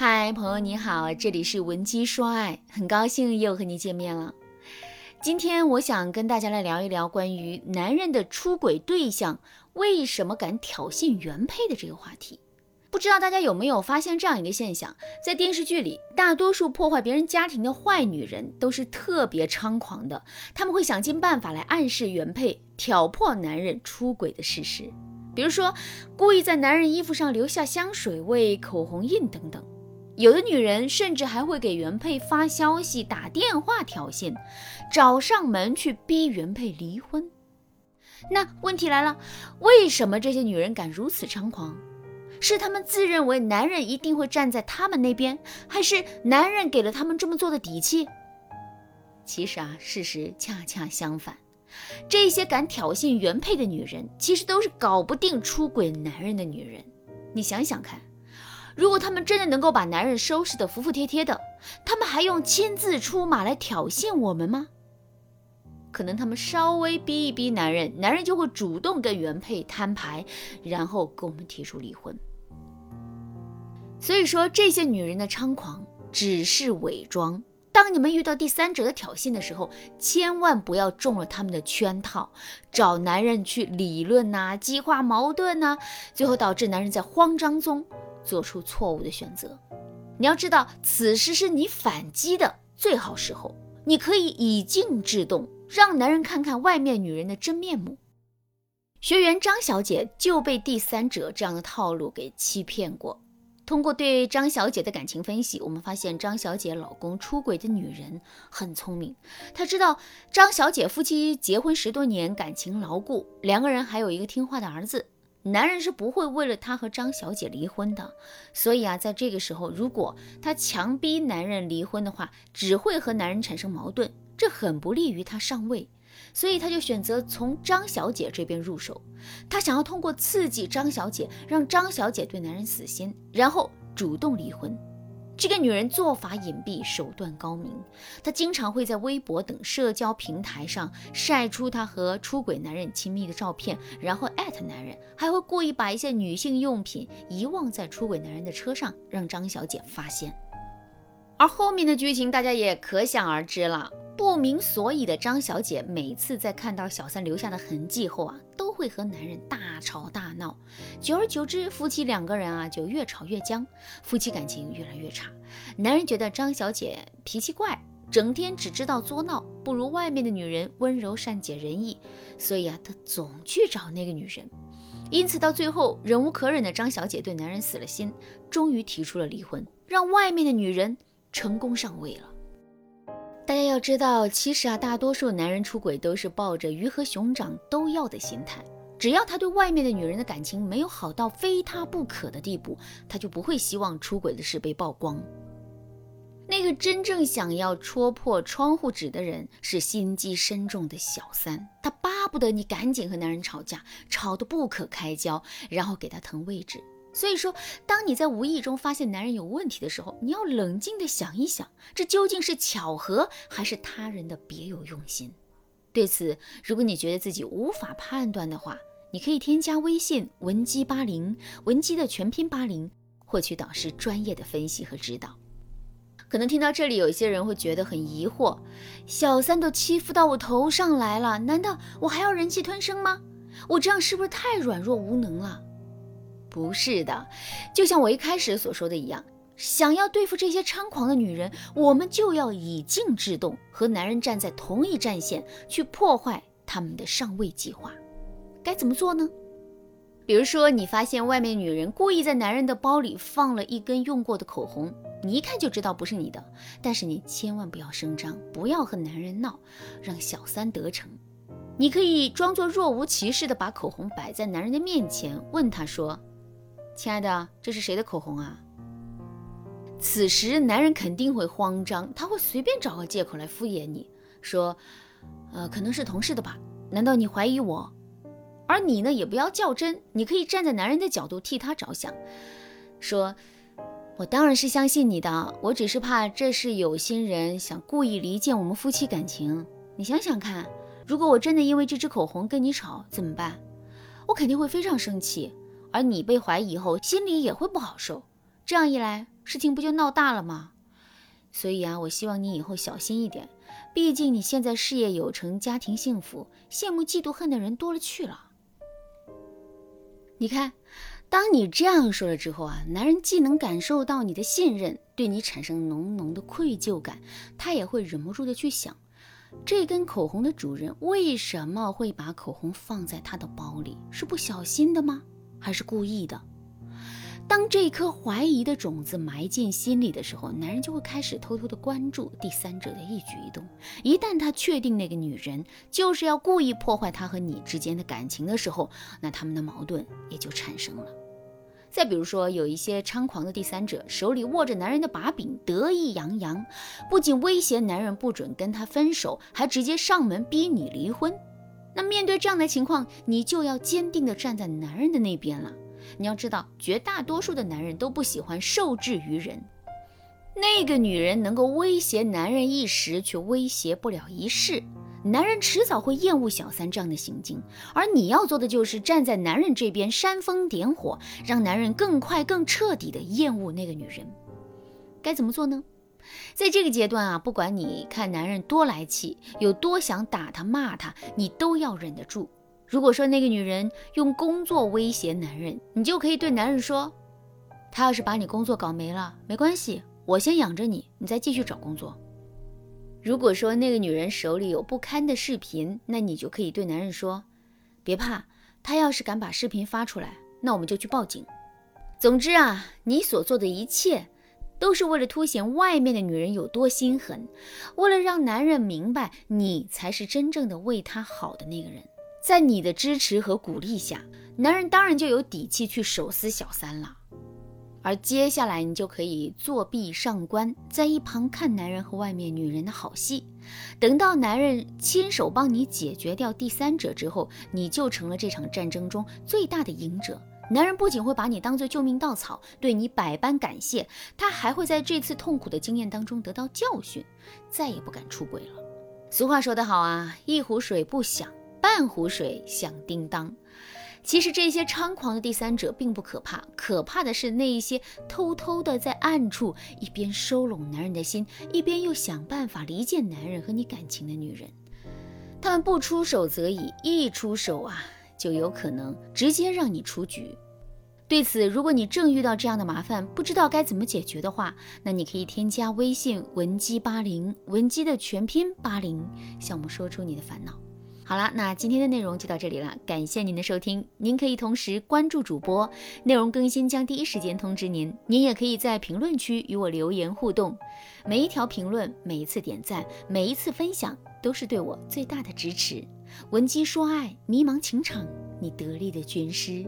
嗨，朋友你好，这里是文姬说爱，很高兴又和你见面了。今天我想跟大家来聊一聊关于男人的出轨对象为什么敢挑衅原配的这个话题。不知道大家有没有发现这样一个现象，在电视剧里，大多数破坏别人家庭的坏女人都是特别猖狂的，他们会想尽办法来暗示原配，挑破男人出轨的事实，比如说故意在男人衣服上留下香水味、口红印等等。有的女人甚至还会给原配发消息、打电话挑衅，找上门去逼原配离婚。那问题来了，为什么这些女人敢如此猖狂？是她们自认为男人一定会站在她们那边，还是男人给了她们这么做的底气？其实啊，事实恰恰相反，这些敢挑衅原配的女人，其实都是搞不定出轨男人的女人。你想想看。如果他们真的能够把男人收拾得服服帖帖的，他们还用亲自出马来挑衅我们吗？可能他们稍微逼一逼男人，男人就会主动跟原配摊牌，然后跟我们提出离婚。所以说，这些女人的猖狂只是伪装。当你们遇到第三者的挑衅的时候，千万不要中了他们的圈套，找男人去理论呐，激化矛盾呐，最后导致男人在慌张中。做出错误的选择，你要知道，此时是你反击的最好时候。你可以以静制动，让男人看看外面女人的真面目。学员张小姐就被第三者这样的套路给欺骗过。通过对张小姐的感情分析，我们发现张小姐老公出轨的女人很聪明，她知道张小姐夫妻结婚十多年，感情牢固，两个人还有一个听话的儿子。男人是不会为了她和张小姐离婚的，所以啊，在这个时候，如果她强逼男人离婚的话，只会和男人产生矛盾，这很不利于她上位。所以她就选择从张小姐这边入手，她想要通过刺激张小姐，让张小姐对男人死心，然后主动离婚。这个女人做法隐蔽，手段高明。她经常会在微博等社交平台上晒出她和出轨男人亲密的照片，然后艾特男人，还会故意把一些女性用品遗忘在出轨男人的车上，让张小姐发现。而后面的剧情大家也可想而知了。不明所以的张小姐，每次在看到小三留下的痕迹后啊，会和男人大吵大闹。久而久之，夫妻两个人啊就越吵越僵，夫妻感情越来越差。男人觉得张小姐脾气怪，整天只知道作闹，不如外面的女人温柔善解人意，所以啊，他总去找那个女人。因此到最后，忍无可忍的张小姐对男人死了心，终于提出了离婚，让外面的女人成功上位了。大家要知道，其实啊，大多数男人出轨都是抱着鱼和熊掌都要的心态。只要他对外面的女人的感情没有好到非他不可的地步，他就不会希望出轨的事被曝光。那个真正想要戳破窗户纸的人，是心机深重的小三。他巴不得你赶紧和男人吵架，吵得不可开交，然后给他腾位置。所以说，当你在无意中发现男人有问题的时候，你要冷静地想一想，这究竟是巧合还是他人的别有用心？对此，如果你觉得自己无法判断的话，你可以添加微信文姬八零，文姬的全拼八零，获取导师专业的分析和指导。可能听到这里，有一些人会觉得很疑惑：小三都欺负到我头上来了，难道我还要忍气吞声吗？我这样是不是太软弱无能了？不是的，就像我一开始所说的一样，想要对付这些猖狂的女人，我们就要以静制动，和男人站在同一战线，去破坏他们的上位计划。该怎么做呢？比如说，你发现外面女人故意在男人的包里放了一根用过的口红，你一看就知道不是你的，但是你千万不要声张，不要和男人闹，让小三得逞。你可以装作若无其事的把口红摆在男人的面前，问他说。亲爱的，这是谁的口红啊？此时男人肯定会慌张，他会随便找个借口来敷衍你，说，呃，可能是同事的吧？难道你怀疑我？而你呢，也不要较真，你可以站在男人的角度替他着想，说，我当然是相信你的，我只是怕这是有心人想故意离间我们夫妻感情。你想想看，如果我真的因为这支口红跟你吵，怎么办？我肯定会非常生气。而你被怀疑后，心里也会不好受。这样一来，事情不就闹大了吗？所以啊，我希望你以后小心一点，毕竟你现在事业有成，家庭幸福，羡慕嫉妒恨的人多了去了。你看，当你这样说了之后啊，男人既能感受到你的信任，对你产生浓浓的愧疚感，他也会忍不住的去想，这根口红的主人为什么会把口红放在他的包里？是不小心的吗？还是故意的？当这颗怀疑的种子埋进心里的时候，男人就会开始偷偷的关注第三者的一举一动。一旦他确定那个女人就是要故意破坏他和你之间的感情的时候，那他们的矛盾也就产生了。再比如说，有一些猖狂的第三者手里握着男人的把柄，得意洋洋，不仅威胁男人不准跟他分手，还直接上门逼你离婚。那面对这样的情况，你就要坚定的站在男人的那边了。你要知道，绝大多数的男人都不喜欢受制于人。那个女人能够威胁男人一时，却威胁不了一世。男人迟早会厌恶小三这样的行径，而你要做的就是站在男人这边，煽风点火，让男人更快、更彻底的厌恶那个女人。该怎么做呢？在这个阶段啊，不管你看男人多来气，有多想打他、骂他，你都要忍得住。如果说那个女人用工作威胁男人，你就可以对男人说：“他要是把你工作搞没了，没关系，我先养着你，你再继续找工作。”如果说那个女人手里有不堪的视频，那你就可以对男人说：“别怕，他要是敢把视频发出来，那我们就去报警。”总之啊，你所做的一切，都是为了凸显外面的女人有多心狠，为了让男人明白你才是真正的为他好的那个人。在你的支持和鼓励下，男人当然就有底气去手撕小三了。而接下来，你就可以作弊上官，在一旁看男人和外面女人的好戏。等到男人亲手帮你解决掉第三者之后，你就成了这场战争中最大的赢者。男人不仅会把你当做救命稻草，对你百般感谢，他还会在这次痛苦的经验当中得到教训，再也不敢出轨了。俗话说得好啊，一壶水不响。半壶水响叮当，其实这些猖狂的第三者并不可怕，可怕的是那一些偷偷的在暗处一边收拢男人的心，一边又想办法离间男人和你感情的女人。他们不出手则已，一出手啊，就有可能直接让你出局。对此，如果你正遇到这样的麻烦，不知道该怎么解决的话，那你可以添加微信文姬八零，文姬的全拼八零，向我们说出你的烦恼。好了，那今天的内容就到这里了，感谢您的收听。您可以同时关注主播，内容更新将第一时间通知您。您也可以在评论区与我留言互动，每一条评论、每一次点赞、每一次分享，都是对我最大的支持。闻鸡说爱，迷茫情场，你得力的军师。